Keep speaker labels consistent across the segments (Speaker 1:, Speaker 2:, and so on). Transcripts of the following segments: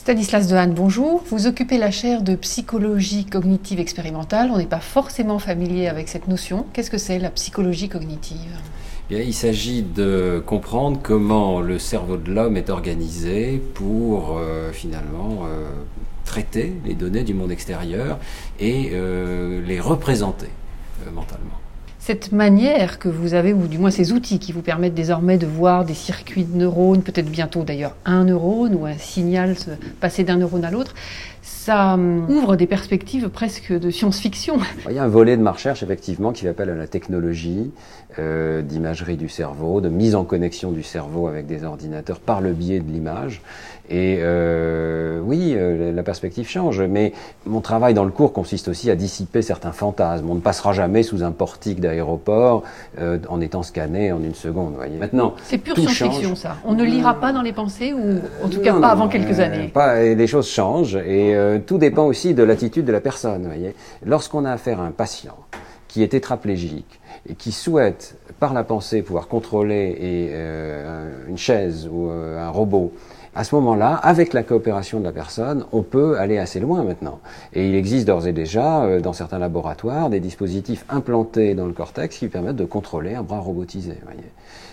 Speaker 1: Stanislas Dehaene, bonjour. Vous occupez la chaire de psychologie cognitive expérimentale. On n'est pas forcément familier avec cette notion. Qu'est-ce que c'est la psychologie cognitive?
Speaker 2: Bien, il s'agit de comprendre comment le cerveau de l'homme est organisé pour euh, finalement euh, traiter les données du monde extérieur et euh, les représenter mentalement
Speaker 1: cette manière que vous avez, ou du moins ces outils qui vous permettent désormais de voir des circuits de neurones, peut-être bientôt d'ailleurs un neurone ou un signal se passer d'un neurone à l'autre, ça hum, ouvre des perspectives presque de science-fiction.
Speaker 2: Il y a un volet de ma recherche effectivement qui appelle à la technologie euh, d'imagerie du cerveau, de mise en connexion du cerveau avec des ordinateurs par le biais de l'image. Et euh, oui, euh, la perspective change, mais mon travail dans le cours consiste aussi à dissiper certains fantasmes. On ne passera jamais sous un portique d'aéroport en étant scanné en une seconde. Voyez.
Speaker 1: Maintenant, c'est pure science-fiction ça. On ne lira pas dans les pensées ou en tout cas pas avant quelques années.
Speaker 2: Pas, les choses changent et tout dépend aussi de l'attitude de la personne. Lorsqu'on a affaire à un patient qui est tétraplégique et qui souhaite par la pensée pouvoir contrôler euh, une chaise ou euh, un robot, à ce moment-là, avec la coopération de la personne, on peut aller assez loin maintenant. Et il existe d'ores et déjà, euh, dans certains laboratoires, des dispositifs implantés dans le cortex qui permettent de contrôler un bras robotisé. Voyez.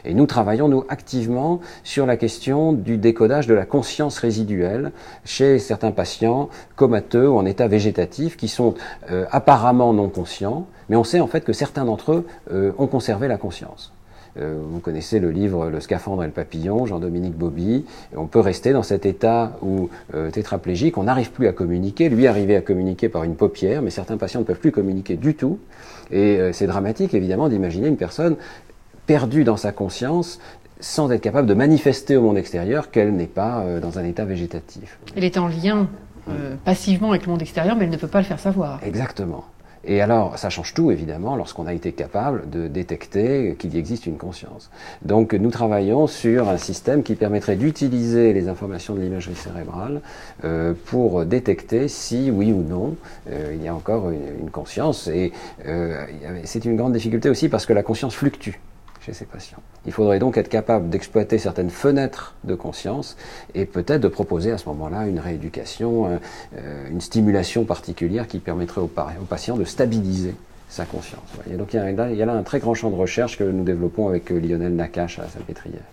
Speaker 2: Et nous travaillons, nous, activement sur la question du décodage de la conscience résiduelle chez certains patients comateux ou en état végétatif qui sont euh, apparemment non conscients, mais on sait en fait que certains d'entre eux euh, ont conservé la conscience. Euh, vous connaissez le livre Le scaphandre et le papillon, Jean-Dominique Bobby. On peut rester dans cet état où euh, tétraplégique, on n'arrive plus à communiquer. Lui arrivait à communiquer par une paupière, mais certains patients ne peuvent plus communiquer du tout. Et euh, c'est dramatique, évidemment, d'imaginer une personne perdue dans sa conscience sans être capable de manifester au monde extérieur qu'elle n'est pas dans un état végétatif.
Speaker 1: Elle est en lien passivement avec le monde extérieur, mais elle ne peut pas le faire savoir.
Speaker 2: Exactement. Et alors, ça change tout, évidemment, lorsqu'on a été capable de détecter qu'il y existe une conscience. Donc, nous travaillons sur un système qui permettrait d'utiliser les informations de l'imagerie cérébrale euh, pour détecter si, oui ou non, euh, il y a encore une, conscience. Et euh, c'est une grande difficulté aussi parce que la conscience fluctue Il faudrait donc être capable d'exploiter certaines fenêtres de conscience et peut-être de proposer à ce moment-là une rééducation, euh, euh, une stimulation particulière qui permettrait au, patient de stabiliser sa conscience. donc il y, a, là un très grand champ de recherche que nous développons avec euh, Lionel Nakache à Salpêtrière.